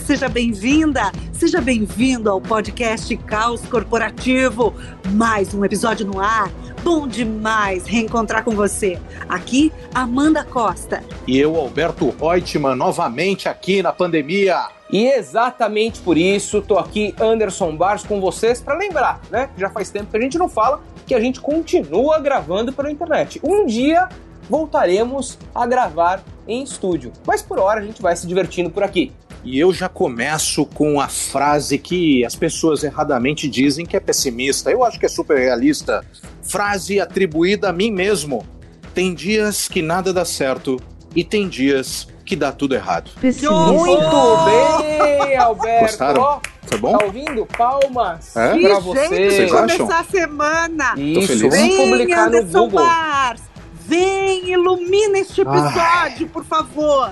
seja bem-vinda, seja bem-vindo ao podcast Caos Corporativo. Mais um episódio no ar. Bom demais reencontrar com você. Aqui, Amanda Costa. E eu, Alberto Reutemann, novamente aqui na pandemia. E exatamente por isso, tô aqui, Anderson Bars, com vocês, para lembrar, né? Já faz tempo que a gente não fala que a gente continua gravando pela internet. Um dia voltaremos a gravar em estúdio. Mas por hora a gente vai se divertindo por aqui. E eu já começo com a frase que as pessoas erradamente dizem que é pessimista. Eu acho que é super realista. Frase atribuída a mim mesmo. Tem dias que nada dá certo e tem dias que dá tudo errado. Muito bem, Alberto. Gostaram? Foi bom? Tá ouvindo? Palmas É? Que pra jeito você. de Vocês começar a semana. Isso, Vem, publicar no Anderson Google. Bars. Vem, ilumina este episódio, por favor.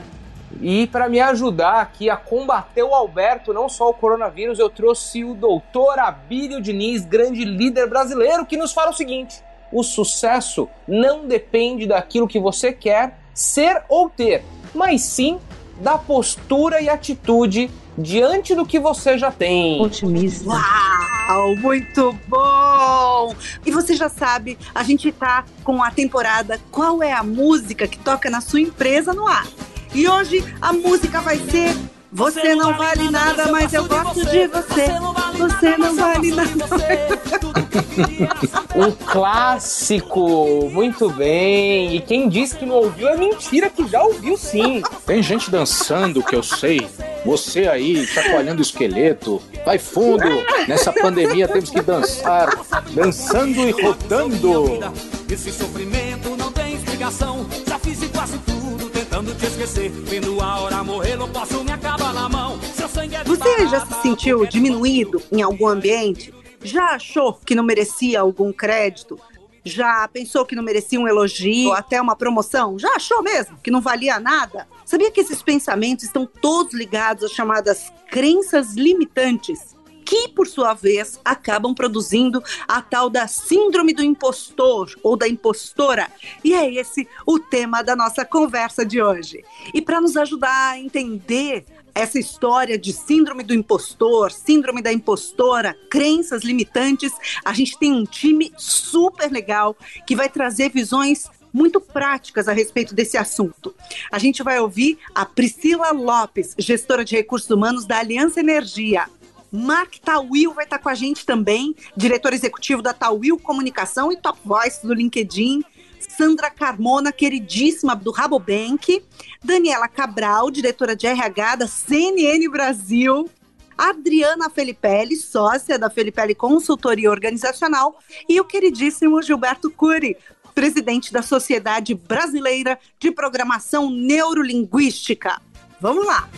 E para me ajudar aqui a combater o Alberto, não só o coronavírus, eu trouxe o doutor Abílio Diniz, grande líder brasileiro, que nos fala o seguinte: o sucesso não depende daquilo que você quer ser ou ter, mas sim da postura e atitude diante do que você já tem. Otimista. Uau, muito bom! E você já sabe, a gente tá com a temporada Qual é a música que toca na sua empresa no ar? E hoje a música vai ser Você não vale nada, mas eu gosto de você. Você não vale nada. Um clássico, muito bem. E quem disse que não ouviu é mentira, que já ouviu sim. Tem gente dançando, que eu sei. Você aí, chacoalhando o esqueleto. Vai fundo. Nessa pandemia temos que dançar. Dançando e rodando. Esse sofrimento não tem explicação. Tentando te esquecer. Vendo a hora morrer, não posso me acabar na mão. Seu sangue é Você já se sentiu diminuído em algum ambiente? Já achou que não merecia algum crédito? Já pensou que não merecia um elogio, ou até uma promoção? Já achou mesmo que não valia nada? Sabia que esses pensamentos estão todos ligados às chamadas crenças limitantes? Que, por sua vez, acabam produzindo a tal da síndrome do impostor ou da impostora. E é esse o tema da nossa conversa de hoje. E para nos ajudar a entender essa história de síndrome do impostor, síndrome da impostora, crenças limitantes, a gente tem um time super legal que vai trazer visões muito práticas a respeito desse assunto. A gente vai ouvir a Priscila Lopes, gestora de recursos humanos da Aliança Energia. Mark Tawil vai estar com a gente também, diretor executivo da Tawil Comunicação e Top Voice do LinkedIn. Sandra Carmona, queridíssima do Rabobank. Daniela Cabral, diretora de RH da CNN Brasil. Adriana Felipelli, sócia da Felipelli Consultoria Organizacional. E o queridíssimo Gilberto Cury, presidente da Sociedade Brasileira de Programação Neurolinguística. Vamos lá!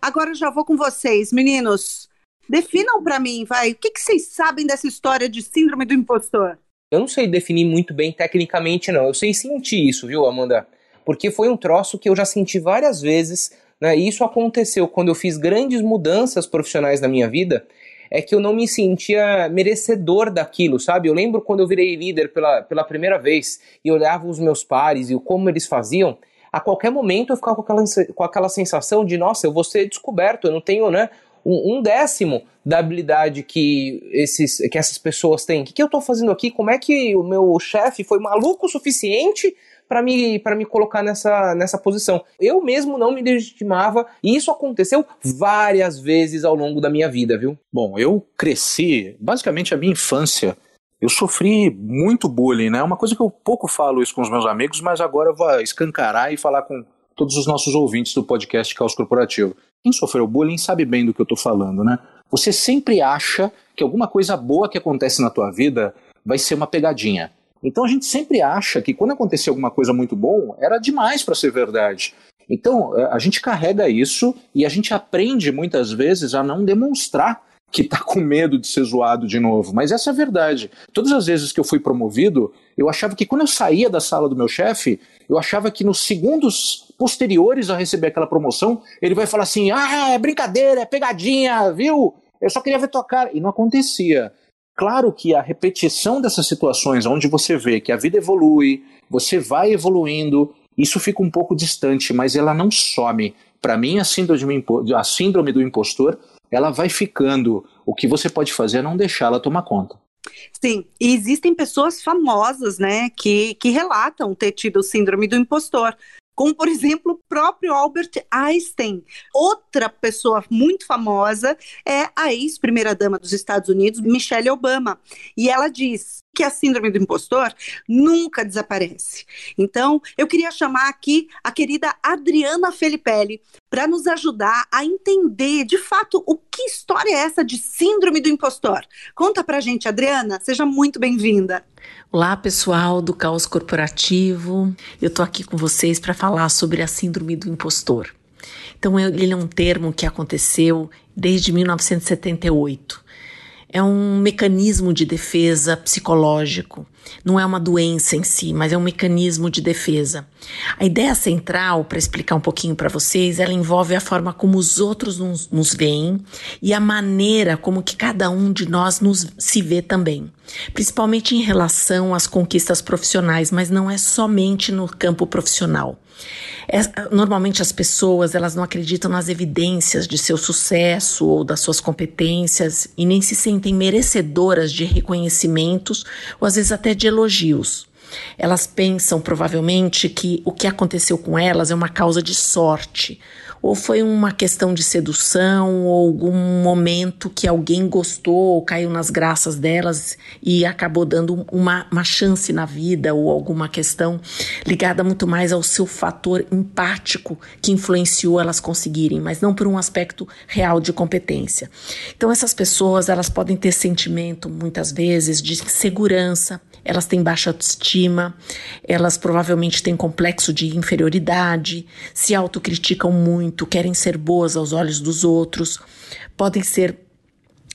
Agora eu já vou com vocês, meninos. Definam para mim, vai. O que, que vocês sabem dessa história de síndrome do impostor? Eu não sei definir muito bem tecnicamente, não. Eu sei sentir isso, viu, Amanda? Porque foi um troço que eu já senti várias vezes, né? E isso aconteceu quando eu fiz grandes mudanças profissionais na minha vida, é que eu não me sentia merecedor daquilo, sabe? Eu lembro quando eu virei líder pela, pela primeira vez e olhava os meus pares e como eles faziam, a qualquer momento eu ficava com aquela, com aquela sensação de, nossa, eu vou ser descoberto, eu não tenho, né? Um, décimo da habilidade que, esses, que essas pessoas têm. O que, que eu estou fazendo aqui? Como é que o meu chefe foi maluco o suficiente para me, pra me colocar nessa, nessa posição? Eu mesmo não me legitimava e isso aconteceu várias vezes ao longo da minha vida, viu? Bom, eu cresci, basicamente a minha infância, eu sofri muito bullying, né? Uma coisa que eu pouco falo isso com os meus amigos, mas agora eu vou escancarar e falar com todos os nossos ouvintes do podcast Caos Corporativo. Quem sofreu bullying sabe bem do que eu tô falando, né? Você sempre acha que alguma coisa boa que acontece na tua vida vai ser uma pegadinha. Então a gente sempre acha que quando acontecer alguma coisa muito bom, era demais para ser verdade. Então a gente carrega isso e a gente aprende muitas vezes a não demonstrar que tá com medo de ser zoado de novo. Mas essa é a verdade. Todas as vezes que eu fui promovido, eu achava que quando eu saía da sala do meu chefe, eu achava que nos segundos posteriores a receber aquela promoção, ele vai falar assim: ah, é brincadeira, é pegadinha, viu? Eu só queria ver tua cara. E não acontecia. Claro que a repetição dessas situações, onde você vê que a vida evolui, você vai evoluindo, isso fica um pouco distante, mas ela não some. Para mim, a síndrome do impostor, ela vai ficando. O que você pode fazer é não deixá-la tomar conta. Sim, e existem pessoas famosas, né, que, que relatam ter tido síndrome do impostor como por exemplo o próprio Albert Einstein. Outra pessoa muito famosa é a ex-primeira-dama dos Estados Unidos, Michelle Obama. E ela diz que a síndrome do impostor nunca desaparece. Então, eu queria chamar aqui a querida Adriana Felipelli para nos ajudar a entender, de fato, o que história é essa de síndrome do impostor. Conta pra gente, Adriana, seja muito bem-vinda. Olá, pessoal do Caos Corporativo. Eu tô aqui com vocês para falar sobre a síndrome do impostor. Então, ele é um termo que aconteceu desde 1978 é um mecanismo de defesa psicológico. Não é uma doença em si, mas é um mecanismo de defesa. A ideia central, para explicar um pouquinho para vocês, ela envolve a forma como os outros nos, nos veem e a maneira como que cada um de nós nos se vê também. Principalmente em relação às conquistas profissionais, mas não é somente no campo profissional. É, normalmente as pessoas elas não acreditam nas evidências de seu sucesso ou das suas competências e nem se sentem merecedoras de reconhecimentos ou às vezes até de elogios. Elas pensam provavelmente que o que aconteceu com elas é uma causa de sorte ou foi uma questão de sedução, ou algum momento que alguém gostou, ou caiu nas graças delas e acabou dando uma, uma chance na vida, ou alguma questão ligada muito mais ao seu fator empático que influenciou elas conseguirem, mas não por um aspecto real de competência. Então essas pessoas, elas podem ter sentimento muitas vezes de segurança, elas têm baixa autoestima, elas provavelmente têm complexo de inferioridade, se autocriticam muito, querem ser boas aos olhos dos outros, podem ser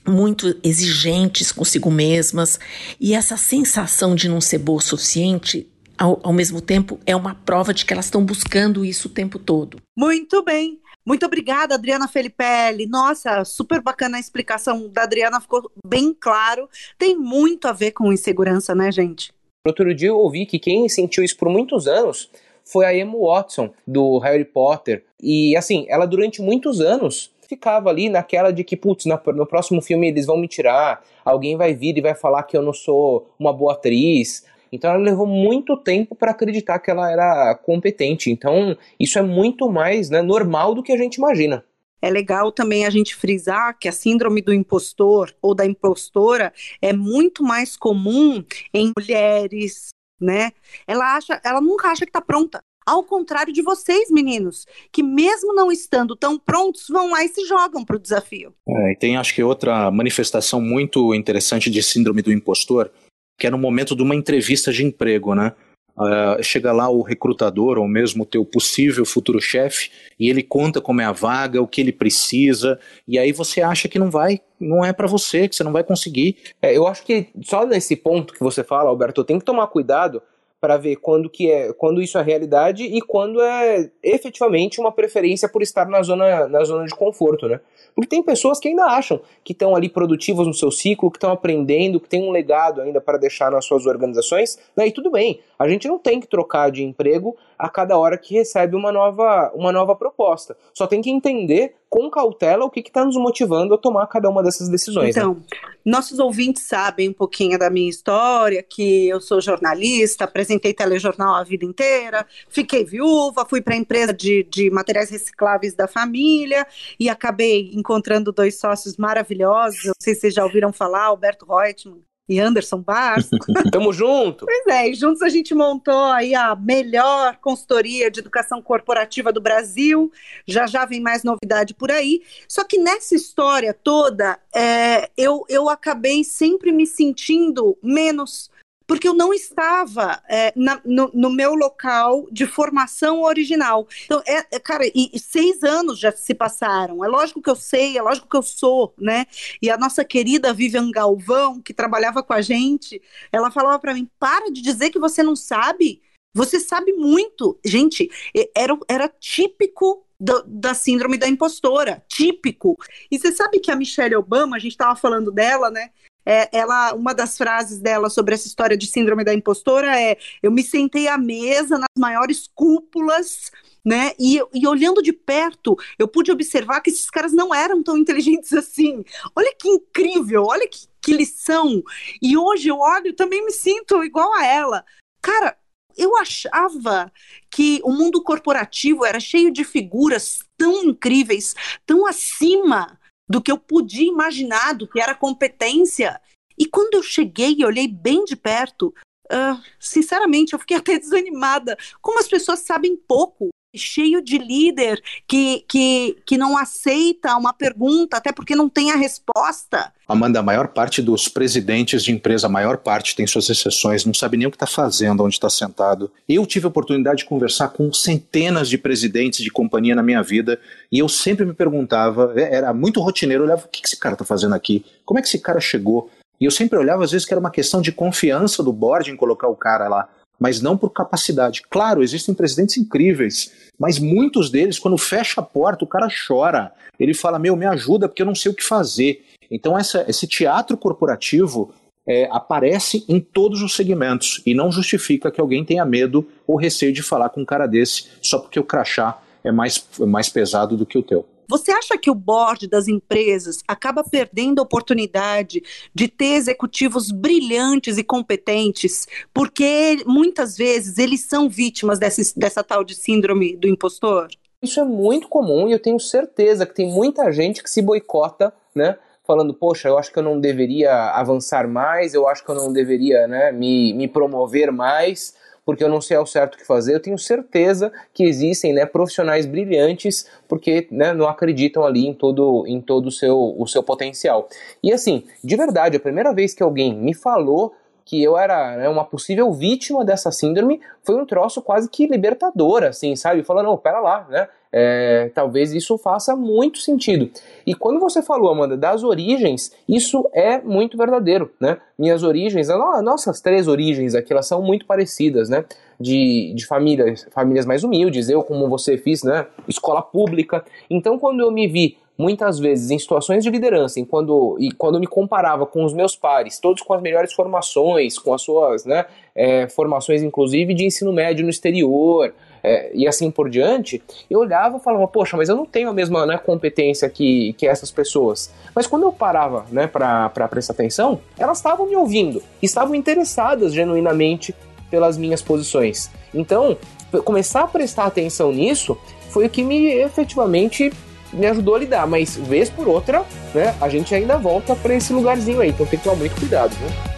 muito exigentes consigo mesmas, e essa sensação de não ser boa o suficiente ao, ao, mesmo tempo, é uma prova de que elas estão buscando isso o tempo todo. Muito bem. Muito obrigada, Adriana Felipelli. Nossa, super bacana a explicação da Adriana, ficou bem claro. Tem muito a ver com insegurança, né, gente? Outro dia eu ouvi que quem sentiu isso por muitos anos foi a Emma Watson, do Harry Potter. E assim, ela durante muitos anos ficava ali naquela de que, putz, no próximo filme eles vão me tirar, alguém vai vir e vai falar que eu não sou uma boa atriz, então ela levou muito tempo para acreditar que ela era competente. Então isso é muito mais né, normal do que a gente imagina. É legal também a gente frisar que a síndrome do impostor ou da impostora é muito mais comum em mulheres, né? Ela acha, ela nunca acha que está pronta. Ao contrário de vocês, meninos, que mesmo não estando tão prontos, vão lá e se jogam para o desafio. É, e tem acho que outra manifestação muito interessante de síndrome do impostor, que é no momento de uma entrevista de emprego, né? Uh, chega lá o recrutador ou mesmo o teu possível futuro chefe e ele conta como é a vaga, o que ele precisa e aí você acha que não vai, não é para você, que você não vai conseguir. É, eu acho que só nesse ponto que você fala, Alberto, tem que tomar cuidado para ver quando que é, quando isso é realidade e quando é efetivamente uma preferência por estar na zona, na zona de conforto, né? Porque tem pessoas que ainda acham que estão ali produtivas no seu ciclo, que estão aprendendo, que tem um legado ainda para deixar nas suas organizações, né? E tudo bem, a gente não tem que trocar de emprego a cada hora que recebe uma nova, uma nova proposta. Só tem que entender com cautela o que está nos motivando a tomar cada uma dessas decisões. Né? Então, né? nossos ouvintes sabem um pouquinho da minha história, que eu sou jornalista, apresentei telejornal a vida inteira, fiquei viúva, fui para a empresa de, de materiais recicláveis da família e acabei encontrando dois sócios maravilhosos. Não sei se vocês já ouviram falar, Alberto Reutemann e Anderson Basco. Tamo junto! Pois é, e juntos a gente montou aí a melhor consultoria de educação corporativa do Brasil. Já já vem mais novidade por aí. Só que nessa história toda, é, eu, eu acabei sempre me sentindo menos porque eu não estava é, na, no, no, meu local de formação original. Então, é, é, cara, e, e, seis anos já se passaram. É lógico que eu sei, é lógico que eu sou, né? E a nossa querida Vivian Galvão, que trabalhava com a gente, ela falava para mim: para de dizer que você não sabe. Você sabe muito. Gente, era, era típico da síndrome da impostora, típico. E você sabe que a Michelle Obama, a gente estava falando dela, né? É, ela, uma das frases dela sobre essa história de síndrome da impostora é: eu me sentei à mesa nas maiores cúpulas né? E, e, olhando de perto, eu pude observar que esses caras não eram tão inteligentes assim. Olha que incrível, olha que, que lição. E hoje eu olho e também me sinto igual a ela. Cara, eu achava que o mundo corporativo era cheio de figuras tão incríveis, tão acima do que eu podia imaginar, do que era competência. E quando eu cheguei e olhei bem de perto, uh, sinceramente, eu fiquei até desanimada. Como as pessoas sabem pouco cheio de líder que, que, que não aceita uma pergunta, até porque não tem a resposta. Amanda, a maior parte dos presidentes de empresa, a maior parte tem suas exceções, não sabe nem o que está fazendo, onde está sentado. Eu tive a oportunidade de conversar com centenas de presidentes de companhia na minha vida e eu sempre me perguntava, é, era muito rotineiro, eu olhava, o que esse cara está fazendo aqui? Como é que esse cara chegou? E eu sempre olhava, às vezes, que era uma questão de confiança do board em colocar o cara lá mas não por capacidade. Claro, existem presidentes incríveis, mas muitos deles, quando fecha a porta, o cara chora. Ele fala: Meu, me ajuda porque eu não sei o que fazer. Então, essa, esse teatro corporativo é, aparece em todos os segmentos e não justifica que alguém tenha medo ou receio de falar com um cara desse só porque o crachá é mais, é mais pesado do que o teu. Você acha que o board das empresas acaba perdendo a oportunidade de ter executivos brilhantes e competentes, porque muitas vezes eles são vítimas dessa, dessa tal de síndrome do impostor? Isso é muito comum e eu tenho certeza que tem muita gente que se boicota, né? Falando, poxa, eu acho que eu não deveria avançar mais, eu acho que eu não deveria né, me, me promover mais, porque eu não sei ao certo o que fazer. Eu tenho certeza que existem né, profissionais brilhantes porque né, não acreditam ali em todo, em todo o, seu, o seu potencial. E assim, de verdade, a primeira vez que alguém me falou que eu era né, uma possível vítima dessa síndrome foi um troço quase que libertador, assim, sabe? Falando, oh, pera lá, né? É, talvez isso faça muito sentido. E quando você falou, Amanda, das origens, isso é muito verdadeiro, né? Minhas origens, nossas três origens aqui, elas são muito parecidas, né? De, de famílias, famílias mais humildes, eu como você fiz, né? Escola pública. Então, quando eu me vi muitas vezes em situações de liderança, em quando, e quando me comparava com os meus pares, todos com as melhores formações, com as suas né, é, formações, inclusive de ensino médio no exterior, é, e assim por diante, eu olhava e falava, poxa, mas eu não tenho a mesma né, competência que, que essas pessoas. Mas quando eu parava né, para prestar atenção, elas estavam me ouvindo, estavam interessadas genuinamente pelas minhas posições. Então, começar a prestar atenção nisso foi o que me efetivamente me ajudou a lidar, mas vez por outra, né, a gente ainda volta para esse lugarzinho aí, então tem que tomar muito cuidado, né?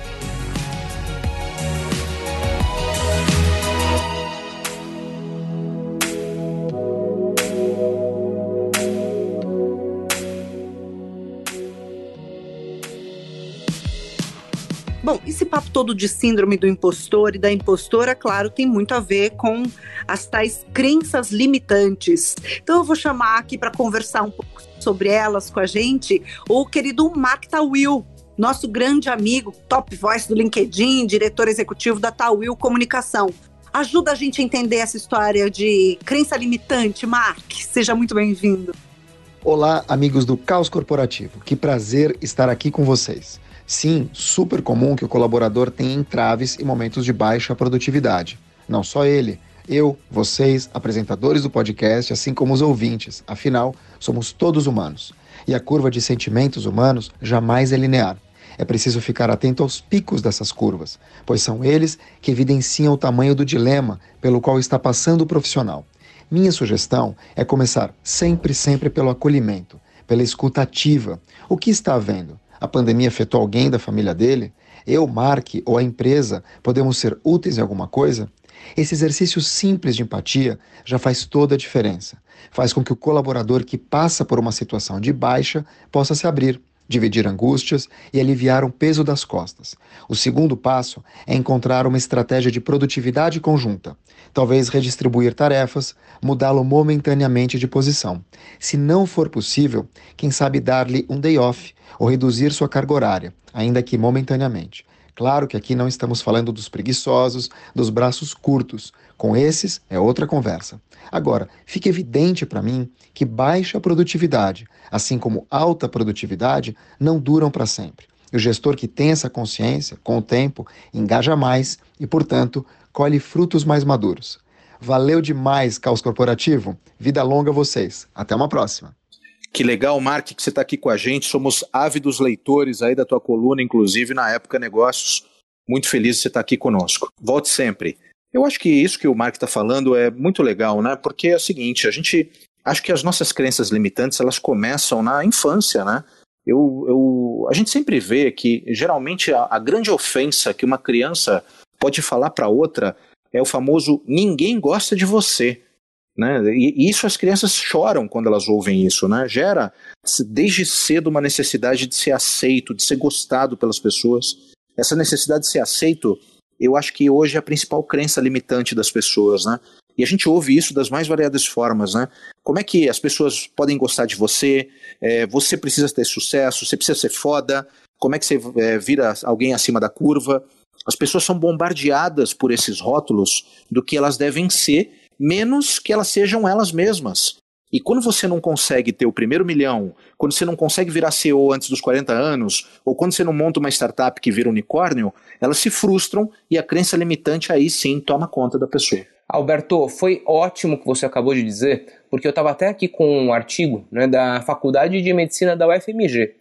Esse papo todo de síndrome do impostor e da impostora, claro, tem muito a ver com as tais crenças limitantes. Então eu vou chamar aqui para conversar um pouco sobre elas com a gente o querido Mark Tawil, nosso grande amigo, top voice do LinkedIn, diretor executivo da Tawil Comunicação. Ajuda a gente a entender essa história de crença limitante, Mark. Seja muito bem-vindo. Olá, amigos do Caos Corporativo. Que prazer estar aqui com vocês. Sim, super comum que o colaborador tenha entraves e momentos de baixa produtividade. Não só ele, eu, vocês, apresentadores do podcast, assim como os ouvintes. Afinal, somos todos humanos. E a curva de sentimentos humanos jamais é linear. É preciso ficar atento aos picos dessas curvas, pois são eles que evidenciam o tamanho do dilema pelo qual está passando o profissional. Minha sugestão é começar sempre, sempre pelo acolhimento, pela escuta ativa. O que está havendo? A pandemia afetou alguém da família dele? Eu, Mark ou a empresa podemos ser úteis em alguma coisa? Esse exercício simples de empatia já faz toda a diferença. Faz com que o colaborador que passa por uma situação de baixa possa se abrir, dividir angústias e aliviar o peso das costas. O segundo passo é encontrar uma estratégia de produtividade conjunta. Talvez redistribuir tarefas, mudá-lo momentaneamente de posição. Se não for possível, quem sabe dar-lhe um day off ou reduzir sua carga horária, ainda que momentaneamente. Claro que aqui não estamos falando dos preguiçosos, dos braços curtos. Com esses é outra conversa. Agora, fica evidente para mim que baixa produtividade, assim como alta produtividade, não duram para sempre. E o gestor que tem essa consciência, com o tempo, engaja mais e, portanto, colhe frutos mais maduros. Valeu demais, Caos Corporativo. Vida longa a vocês. Até uma próxima. Que legal, Mark, que você está aqui com a gente. Somos ávidos leitores aí da tua coluna, inclusive na época Negócios. Muito feliz de você estar aqui conosco. Volte sempre. Eu acho que isso que o Mark está falando é muito legal, né? Porque é o seguinte, a gente acho que as nossas crenças limitantes elas começam na infância, né? Eu, eu, a gente sempre vê que geralmente a, a grande ofensa que uma criança pode falar para outra é o famoso ninguém gosta de você. Né? E isso as crianças choram quando elas ouvem isso, né? Gera desde cedo uma necessidade de ser aceito, de ser gostado pelas pessoas. Essa necessidade de ser aceito, eu acho que hoje é a principal crença limitante das pessoas, né? E a gente ouve isso das mais variadas formas, né? Como é que as pessoas podem gostar de você? É, você precisa ter sucesso, você precisa ser foda. Como é que você é, vira alguém acima da curva? As pessoas são bombardeadas por esses rótulos do que elas devem ser menos que elas sejam elas mesmas. E quando você não consegue ter o primeiro milhão, quando você não consegue virar CEO antes dos 40 anos, ou quando você não monta uma startup que vira unicórnio, elas se frustram e a crença limitante aí sim toma conta da pessoa. Alberto, foi ótimo que você acabou de dizer, porque eu estava até aqui com um artigo né, da Faculdade de Medicina da UFMG.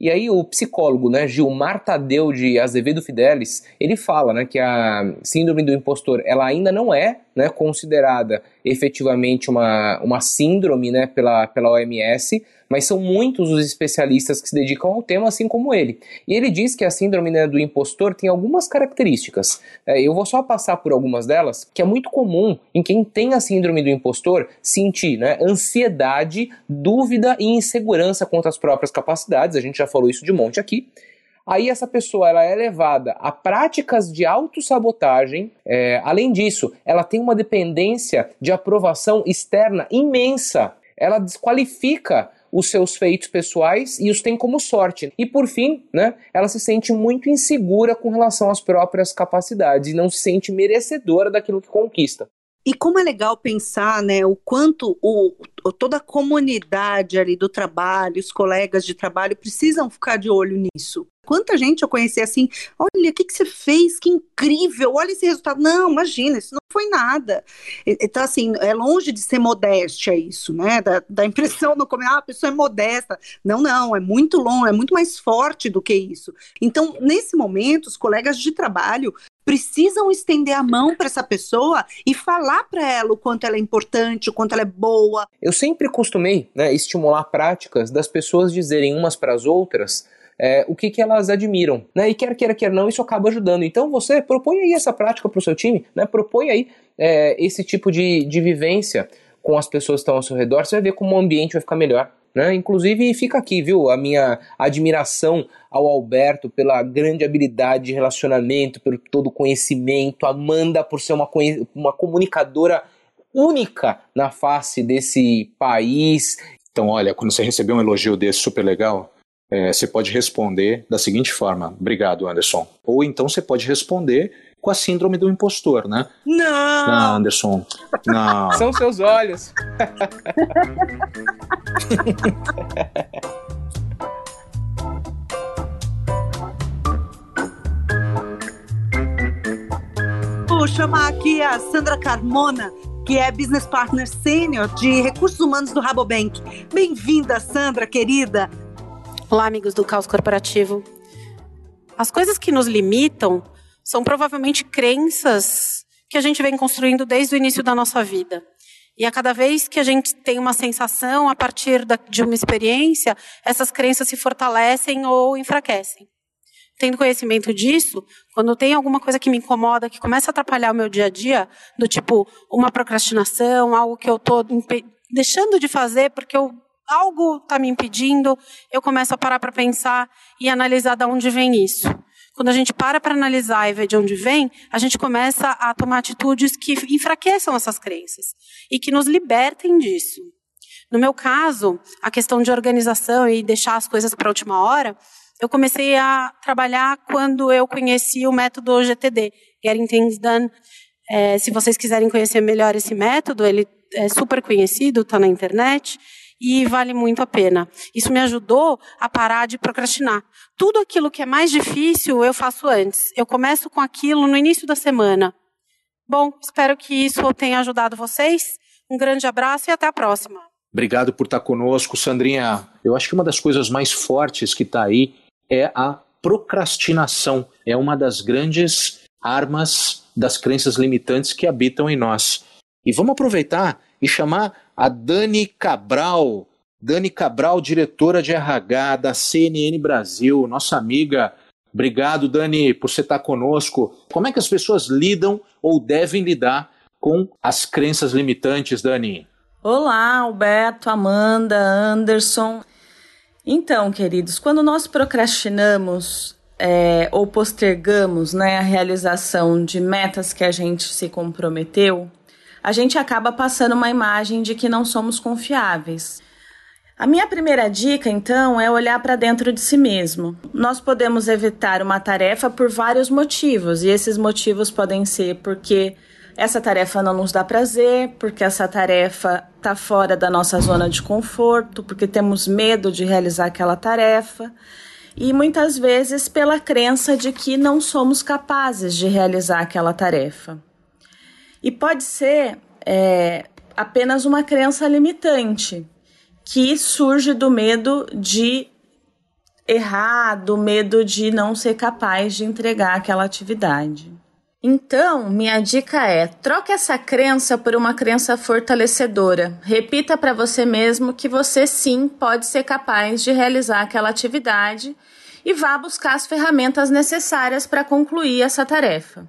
E aí o psicólogo, né, Gilmar Tadeu de Azevedo Fidelis, ele fala, né, que a síndrome do impostor, ela ainda não é, né, considerada efetivamente uma, uma síndrome, né, pela, pela OMS, mas são muitos os especialistas que se dedicam ao tema, assim como ele. E ele diz que a síndrome né, do impostor tem algumas características. É, eu vou só passar por algumas delas, que é muito comum em quem tem a síndrome do impostor sentir né, ansiedade, dúvida e insegurança quanto às próprias capacidades. A gente já falou isso de monte aqui. Aí essa pessoa ela é levada a práticas de autossabotagem. É, além disso, ela tem uma dependência de aprovação externa imensa. Ela desqualifica os seus feitos pessoais e os tem como sorte. E por fim, né, ela se sente muito insegura com relação às próprias capacidades e não se sente merecedora daquilo que conquista. E como é legal pensar, né, o quanto o, toda a comunidade ali do trabalho, os colegas de trabalho precisam ficar de olho nisso. Quanta gente eu conheci assim, olha, o que, que você fez, que incrível, olha esse resultado. Não, imagina, isso não foi nada. Então, assim, é longe de ser modéstia isso, né? Da, da impressão no começo, ah, a pessoa é modesta. Não, não, é muito longe, é muito mais forte do que isso. Então, nesse momento, os colegas de trabalho precisam estender a mão para essa pessoa e falar para ela o quanto ela é importante, o quanto ela é boa. Eu sempre costumei né, estimular práticas das pessoas dizerem umas para as outras é, o que, que elas admiram. Né? E quer queira, quer não, isso acaba ajudando. Então você propõe aí essa prática para o seu time, né? propõe aí é, esse tipo de, de vivência com as pessoas que estão ao seu redor, você vai ver como o ambiente vai ficar melhor. Né? Inclusive, fica aqui, viu, a minha admiração ao Alberto pela grande habilidade de relacionamento, pelo todo conhecimento, Amanda por ser uma, uma comunicadora única na face desse país. Então, olha, quando você receber um elogio desse super legal, é, você pode responder da seguinte forma: Obrigado, Anderson. Ou então você pode responder com a síndrome do impostor, né? Não! Não, Anderson. Não. São seus olhos. Vou chamar aqui a Sandra Carmona, que é Business Partner Sênior de Recursos Humanos do Rabobank. Bem-vinda, Sandra, querida. Olá, amigos do Caos Corporativo. As coisas que nos limitam são provavelmente crenças que a gente vem construindo desde o início da nossa vida. E a cada vez que a gente tem uma sensação a partir de uma experiência, essas crenças se fortalecem ou enfraquecem. Tendo conhecimento disso, quando tem alguma coisa que me incomoda, que começa a atrapalhar o meu dia a dia, do tipo uma procrastinação, algo que eu estou deixando de fazer porque eu algo está me impedindo, eu começo a parar para pensar e analisar de onde vem isso. Quando a gente para para analisar e ver de onde vem, a gente começa a tomar atitudes que enfraqueçam essas crenças e que nos libertem disso. No meu caso, a questão de organização e deixar as coisas para a última hora, eu comecei a trabalhar quando eu conheci o método GTD, Getting Things Done. É, se vocês quiserem conhecer melhor esse método, ele é super conhecido, está na internet. E vale muito a pena. Isso me ajudou a parar de procrastinar. Tudo aquilo que é mais difícil eu faço antes. Eu começo com aquilo no início da semana. Bom, espero que isso tenha ajudado vocês. Um grande abraço e até a próxima. Obrigado por estar conosco, Sandrinha. Eu acho que uma das coisas mais fortes que está aí é a procrastinação. É uma das grandes armas das crenças limitantes que habitam em nós. E vamos aproveitar e chamar a Dani Cabral. Dani Cabral, diretora de RH da CNN Brasil, nossa amiga. Obrigado, Dani, por você estar conosco. Como é que as pessoas lidam ou devem lidar com as crenças limitantes, Dani? Olá, Alberto, Amanda, Anderson. Então, queridos, quando nós procrastinamos é, ou postergamos né, a realização de metas que a gente se comprometeu, a gente acaba passando uma imagem de que não somos confiáveis. A minha primeira dica, então, é olhar para dentro de si mesmo. Nós podemos evitar uma tarefa por vários motivos, e esses motivos podem ser porque essa tarefa não nos dá prazer, porque essa tarefa está fora da nossa zona de conforto, porque temos medo de realizar aquela tarefa, e muitas vezes pela crença de que não somos capazes de realizar aquela tarefa. E pode ser é, apenas uma crença limitante que surge do medo de errar, do medo de não ser capaz de entregar aquela atividade. Então, minha dica é: troque essa crença por uma crença fortalecedora. Repita para você mesmo que você sim pode ser capaz de realizar aquela atividade e vá buscar as ferramentas necessárias para concluir essa tarefa.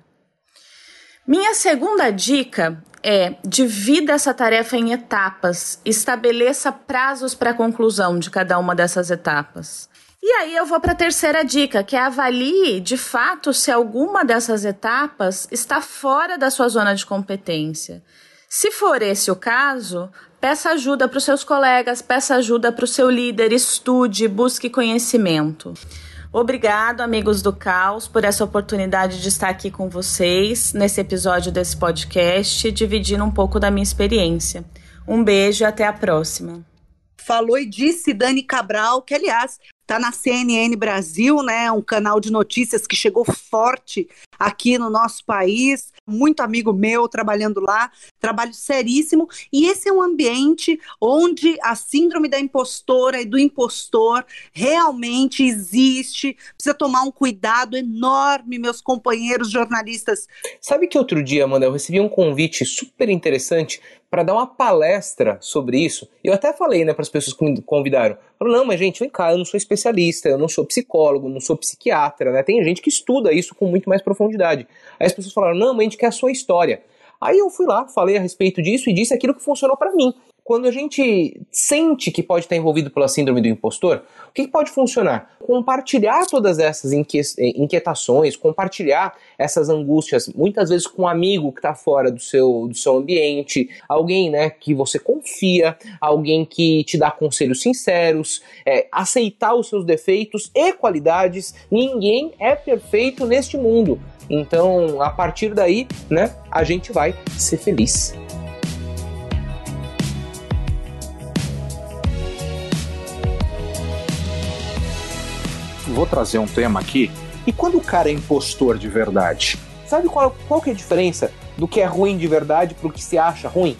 Minha segunda dica é divida essa tarefa em etapas, estabeleça prazos para a conclusão de cada uma dessas etapas. E aí eu vou para a terceira dica, que é avalie de fato se alguma dessas etapas está fora da sua zona de competência. Se for esse o caso, peça ajuda para os seus colegas, peça ajuda para o seu líder, estude, busque conhecimento. Obrigado, amigos do Caos, por essa oportunidade de estar aqui com vocês nesse episódio desse podcast, dividindo um pouco da minha experiência. Um beijo e até a próxima. Falou e disse Dani Cabral, que aliás Está na CNN Brasil, né? Um canal de notícias que chegou forte aqui no nosso país. Muito amigo meu trabalhando lá, trabalho seríssimo. E esse é um ambiente onde a síndrome da impostora e do impostor realmente existe. Precisa tomar um cuidado enorme, meus companheiros jornalistas. Sabe que outro dia, Amanda, eu recebi um convite super interessante para dar uma palestra sobre isso. Eu até falei, né, para as pessoas que me convidaram. Falaram, não, mas gente, vem cá, eu não sou especialista, eu não sou psicólogo, não sou psiquiatra, né? Tem gente que estuda isso com muito mais profundidade. Aí as pessoas falaram, não, mas a gente quer a sua história. Aí eu fui lá, falei a respeito disso e disse aquilo que funcionou para mim quando a gente sente que pode estar envolvido pela síndrome do impostor, o que, pode funcionar? Compartilhar todas essas inquietações, compartilhar essas angústias, muitas vezes com um amigo que está fora do seu, do seu ambiente, alguém né, que você confia, alguém que te dá conselhos sinceros, é, aceitar os seus defeitos e qualidades. Ninguém é perfeito neste mundo. Então, a partir daí, né, a gente vai ser feliz. Vou trazer um tema aqui. E quando o cara é impostor de verdade? Sabe qual, qual que é a diferença do que é ruim de verdade para o que se acha ruim?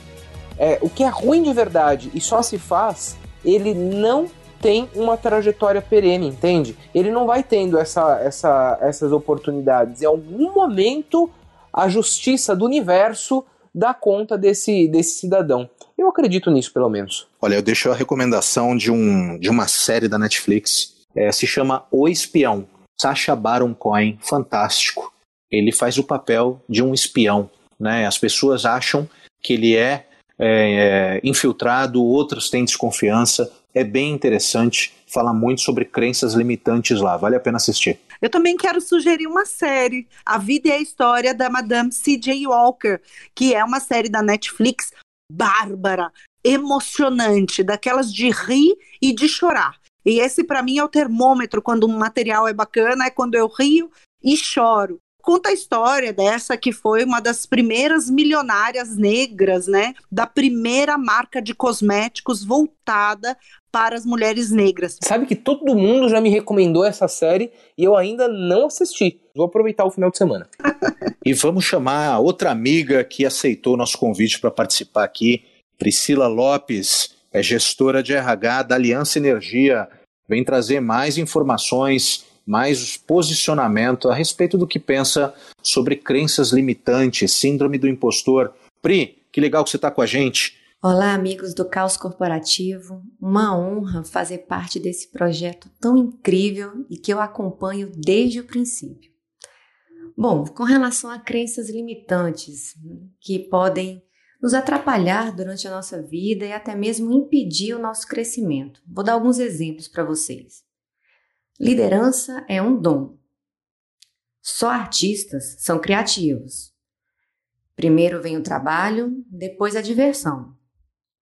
É, o que é ruim de verdade e só se faz, ele não tem uma trajetória perene, entende? Ele não vai tendo essa, essa, essas oportunidades. Em algum momento, a justiça do universo dá conta desse, desse cidadão. Eu acredito nisso, pelo menos. Olha, eu deixo a recomendação de, um, de uma série da Netflix é, se chama O Espião. Sacha Baron Cohen, fantástico. Ele faz o papel de um espião. Né? As pessoas acham que ele é, é, é infiltrado, outros têm desconfiança. É bem interessante, fala muito sobre crenças limitantes lá. Vale a pena assistir. Eu também quero sugerir uma série, A Vida e a História da Madame C.J. Walker, que é uma série da Netflix bárbara, emocionante, daquelas de rir e de chorar. E esse, para mim, é o termômetro quando um material é bacana, é quando eu rio e choro. conta a história dessa que foi uma das primeiras milionárias negras, né? Da primeira marca de cosméticos voltada para as mulheres negras. Sabe que todo mundo já me recomendou essa série e eu ainda não assisti. Vou aproveitar o final de semana. e vamos chamar outra amiga que aceitou nosso convite para participar aqui, Priscila Lopes, é gestora de RH da Aliança Energia. Vem trazer mais informações mais posicionamento a respeito do que pensa sobre crenças limitantes, síndrome do impostor. Pri, que legal que você está com a gente. Olá, amigos do Caos Corporativo. Uma honra fazer parte desse projeto tão incrível e que eu acompanho desde o princípio. Bom, com relação a crenças limitantes que podem nos atrapalhar durante a nossa vida e até mesmo impedir o nosso crescimento. Vou dar alguns exemplos para vocês. Liderança é um dom. Só artistas são criativos. Primeiro vem o trabalho, depois a diversão.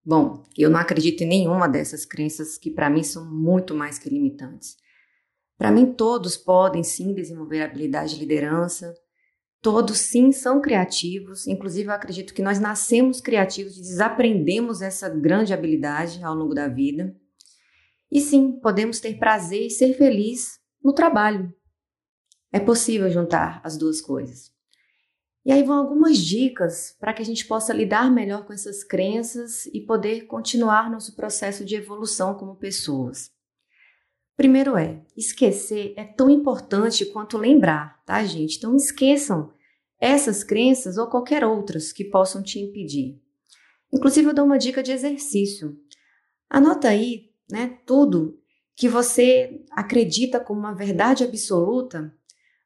Bom, eu não acredito em nenhuma dessas crenças que para mim são muito mais que limitantes. Para mim, todos podem sim desenvolver habilidade de liderança, todos sim são criativos, inclusive eu acredito que nós nascemos criativos e desaprendemos essa grande habilidade ao longo da vida. E sim, podemos ter prazer e ser feliz no trabalho. É possível juntar as duas coisas. E aí vão algumas dicas para que a gente possa lidar melhor com essas crenças e poder continuar nosso processo de evolução como pessoas. Primeiro é, esquecer é tão importante quanto lembrar, tá, gente? Então esqueçam essas crenças ou qualquer outras que possam te impedir. Inclusive eu dou uma dica de exercício. Anota aí né? Tudo que você acredita como uma verdade absoluta,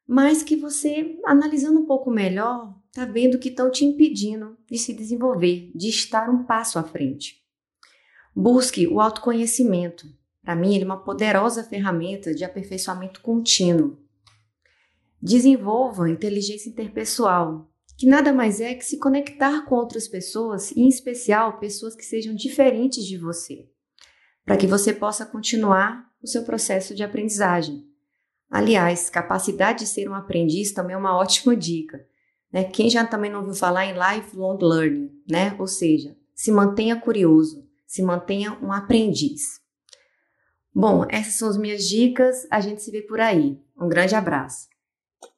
mas que você, analisando um pouco melhor, está vendo que estão te impedindo de se desenvolver, de estar um passo à frente. Busque o autoconhecimento. Para mim, ele é uma poderosa ferramenta de aperfeiçoamento contínuo. Desenvolva inteligência interpessoal, que nada mais é que se conectar com outras pessoas, e em especial pessoas que sejam diferentes de você para que você possa continuar o seu processo de aprendizagem. Aliás, capacidade de ser um aprendiz também é uma ótima dica. Né? Quem já também não ouviu falar em lifelong learning, né? Ou seja, se mantenha curioso, se mantenha um aprendiz. Bom, essas são as minhas dicas. A gente se vê por aí. Um grande abraço.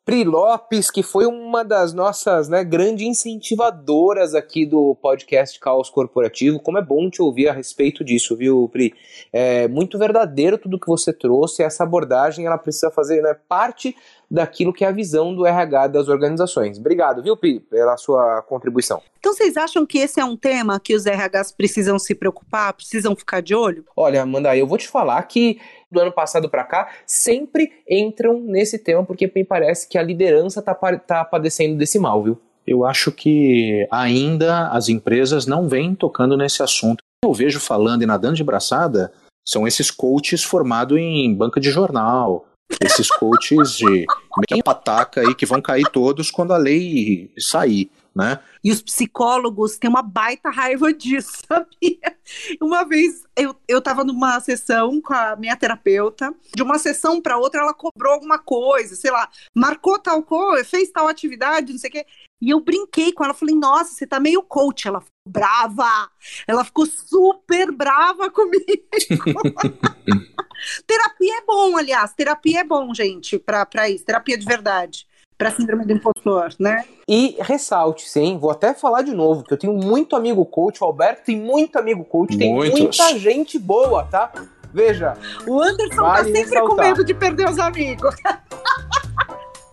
Pri Lopes, que foi uma das nossas né, grandes incentivadoras aqui do podcast Caos Corporativo. Como é bom te ouvir a respeito disso, viu, Pri? É muito verdadeiro tudo que você trouxe. Essa abordagem ela precisa fazer né, parte daquilo que é a visão do RH das organizações. Obrigado, viu, Pi, pela sua contribuição. Então, vocês acham que esse é um tema que os RHs precisam se preocupar, precisam ficar de olho? Olha, Amanda, eu vou te falar que do ano passado para cá sempre entram nesse tema, porque me parece que a liderança está tá padecendo desse mal, viu? Eu acho que ainda as empresas não vêm tocando nesse assunto. Eu vejo falando e nadando de braçada são esses coaches formados em banca de jornal, esses coaches de meia pataca aí que vão cair todos quando a lei sair. Né? E os psicólogos têm uma baita raiva disso, sabia? Uma vez eu, eu tava numa sessão com a minha terapeuta, de uma sessão para outra ela cobrou alguma coisa, sei lá, marcou tal coisa, fez tal atividade, não sei o quê. E eu brinquei com ela, falei, nossa, você tá meio coach. Ela ficou brava, ela ficou super brava comigo. terapia é bom, aliás, terapia é bom, gente, pra, pra isso, terapia de verdade. Pra síndrome do impostor, né? E ressalte, sim, vou até falar de novo, que eu tenho muito amigo coach, o Alberto tem muito amigo coach, Muitos. tem muita gente boa, tá? Veja. O Anderson tá vale tá sempre ressaltar. com medo de perder os amigos.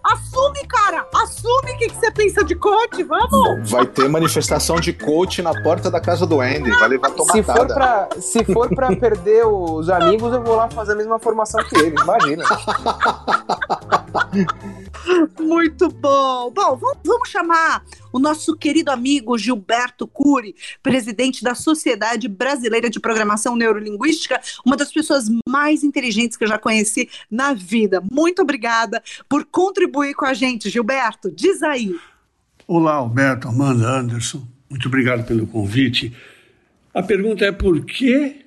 Assume, cara! Assume o que, que você pensa de coach, vamos! Vai ter manifestação de coach na porta da casa do Andy, vai levar tomatada. Se for pra, se for pra perder os amigos, eu vou lá fazer a mesma formação que eles, imagina. Muito bom. Bom, vamos chamar o nosso querido amigo Gilberto Cury, presidente da Sociedade Brasileira de Programação Neurolinguística, uma das pessoas mais inteligentes que eu já conheci na vida. Muito obrigada por contribuir com a gente, Gilberto. Diz aí. Olá, Alberto, Amanda, Anderson. Muito obrigado pelo convite. A pergunta é por que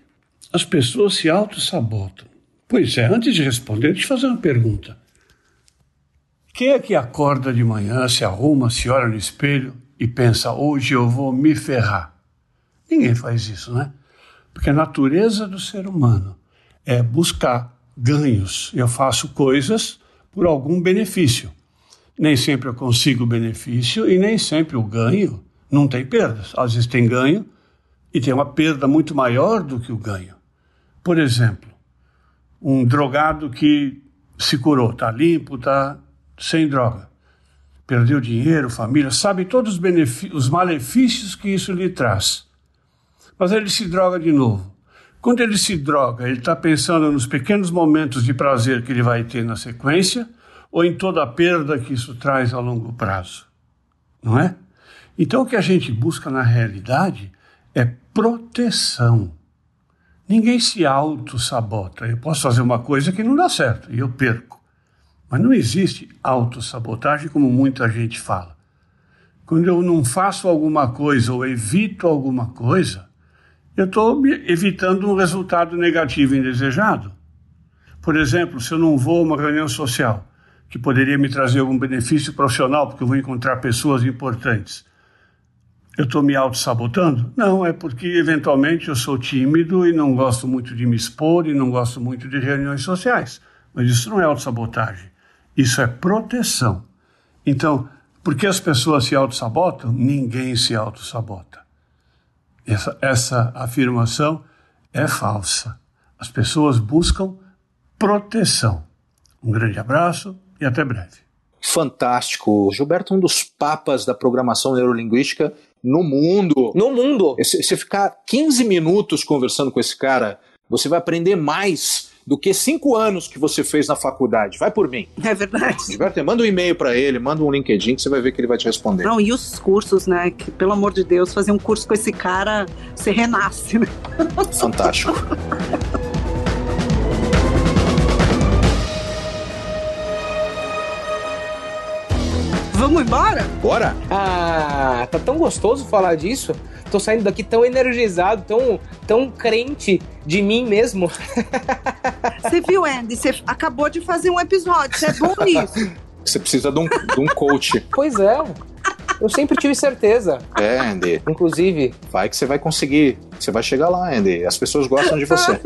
as pessoas se auto-sabotam? Pois é, antes de responder, deixa eu fazer uma pergunta. Quem é que acorda de manhã, se arruma, se olha no espelho e pensa: hoje eu vou me ferrar? Ninguém faz isso, né? Porque a natureza do ser humano é buscar ganhos. Eu faço coisas por algum benefício. Nem sempre eu consigo o benefício e nem sempre o ganho não tem perdas. Às vezes tem ganho e tem uma perda muito maior do que o ganho. Por exemplo, um drogado que se curou, está limpo, está sem droga, perdeu dinheiro, família, sabe todos os, os malefícios que isso lhe traz. Mas ele se droga de novo. Quando ele se droga, ele está pensando nos pequenos momentos de prazer que ele vai ter na sequência ou em toda a perda que isso traz a longo prazo. Não é? Então, o que a gente busca na realidade é proteção. Ninguém se auto-sabota. Eu posso fazer uma coisa que não dá certo e eu perco. Mas não existe autossabotagem como muita gente fala. Quando eu não faço alguma coisa ou evito alguma coisa, eu estou evitando um resultado negativo indesejado. Por exemplo, se eu não vou a uma reunião social que poderia me trazer algum benefício profissional, porque eu vou encontrar pessoas importantes, eu estou me auto-sabotando? Não, é porque eventualmente eu sou tímido e não gosto muito de me expor e não gosto muito de reuniões sociais. Mas isso não é auto-sabotagem, isso é proteção. Então, por que as pessoas se auto-sabotam? Ninguém se auto-sabota. Essa, essa afirmação é falsa. As pessoas buscam proteção. Um grande abraço e até breve. Fantástico. Gilberto, um dos papas da programação neurolinguística no mundo. No mundo. Se você ficar 15 minutos conversando com esse cara, você vai aprender mais do que cinco anos que você fez na faculdade. Vai por mim. É verdade. Gilberto, manda um e-mail para ele, manda um LinkedIn que você vai ver que ele vai te responder. Não, e os cursos, né? Que, pelo amor de Deus, fazer um curso com esse cara, você renasce, né? Fantástico. Vamos embora? Bora! Ah, tá tão gostoso falar disso tô saindo daqui tão energizado, tão, tão crente de mim mesmo. Você viu, Andy? Você acabou de fazer um episódio, você é bom nisso. Você precisa de um, de um coach. Pois é. Eu sempre tive certeza. É, Andy. Inclusive. Vai que você vai conseguir. Você vai chegar lá, Andy. As pessoas gostam de você.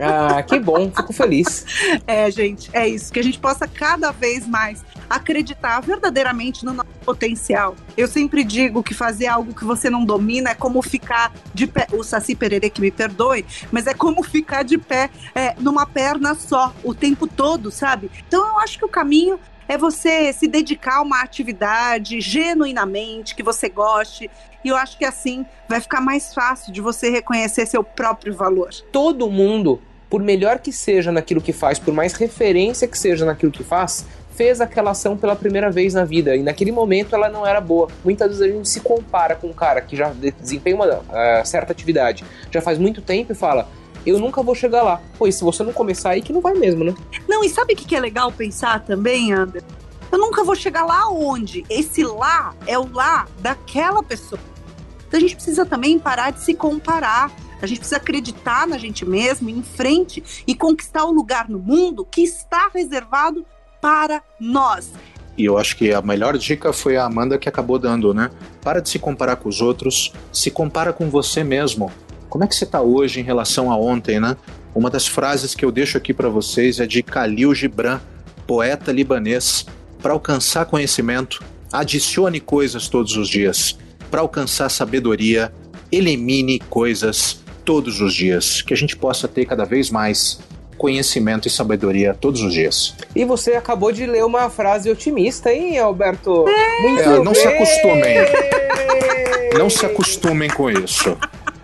ah, que bom. Fico feliz. É, gente, é isso. Que a gente possa cada vez mais acreditar verdadeiramente no nosso potencial. Eu sempre digo que fazer algo que você não domina é como ficar de pé. O Saci Pererê que me perdoe, mas é como ficar de pé é, numa perna só o tempo todo, sabe? Então eu acho que o caminho é você se dedicar a uma atividade genuinamente, que você goste. E eu acho que assim vai ficar mais fácil de você reconhecer seu próprio valor. Todo mundo, por melhor que seja naquilo que faz, por mais referência que seja naquilo que faz, fez aquela ação pela primeira vez na vida e naquele momento ela não era boa. Muitas vezes a gente se compara com um cara que já desempenha uma uh, certa atividade já faz muito tempo e fala: eu nunca vou chegar lá. Pois se você não começar aí, que não vai mesmo, né? Não, e sabe o que é legal pensar também, Ander? Eu nunca vou chegar lá onde? Esse lá é o lá daquela pessoa. Então a gente precisa também parar de se comparar. A gente precisa acreditar na gente mesmo, em frente e conquistar o lugar no mundo que está reservado para nós. E eu acho que a melhor dica foi a Amanda que acabou dando, né? Para de se comparar com os outros, se compara com você mesmo. Como é que você está hoje em relação a ontem, né? Uma das frases que eu deixo aqui para vocês é de Khalil Gibran, poeta libanês. Para alcançar conhecimento, adicione coisas todos os dias. Para alcançar sabedoria, elimine coisas todos os dias. Que a gente possa ter cada vez mais conhecimento e sabedoria todos os dias. E você acabou de ler uma frase otimista, hein, Alberto? Muito é, não bem. se acostumem. não se acostumem com isso.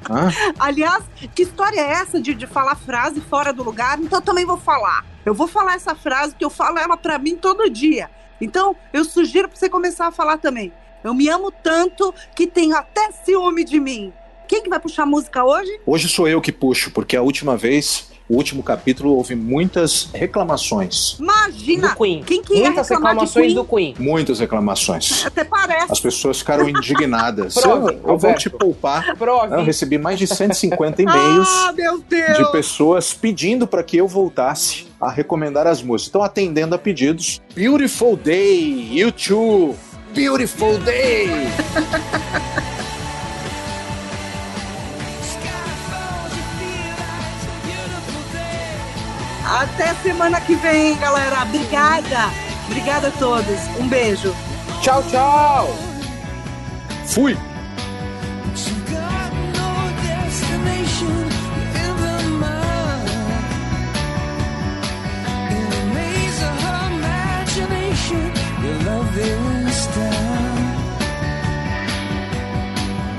Hã? Aliás, que história é essa de, de falar frase fora do lugar? Então eu também vou falar. Eu vou falar essa frase que eu falo ela para mim todo dia. Então eu sugiro para você começar a falar também. Eu me amo tanto que tenho até ciúme de mim. Quem que vai puxar a música hoje? Hoje sou eu que puxo, porque a última vez o último capítulo houve muitas reclamações. Imagina! Do Queen. Quem que Muitas reclamações do Queen. Muitas reclamações. Até parece. As pessoas ficaram indignadas. Prove, eu, eu vou te poupar. Prove. Eu recebi mais de 150 e-mails ah, de pessoas pedindo para que eu voltasse a recomendar as músicas. Então, atendendo a pedidos, Beautiful Day, YouTube, Beautiful Day. Até semana que vem, galera. Obrigada. Obrigada a todos. Um beijo. Tchau, tchau. Fui.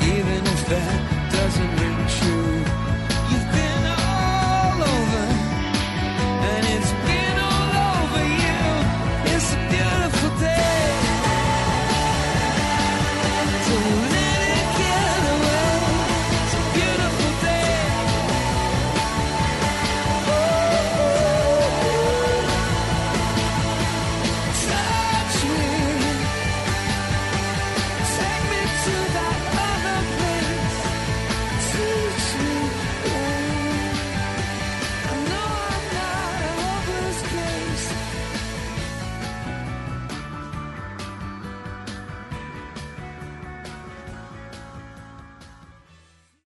Even if that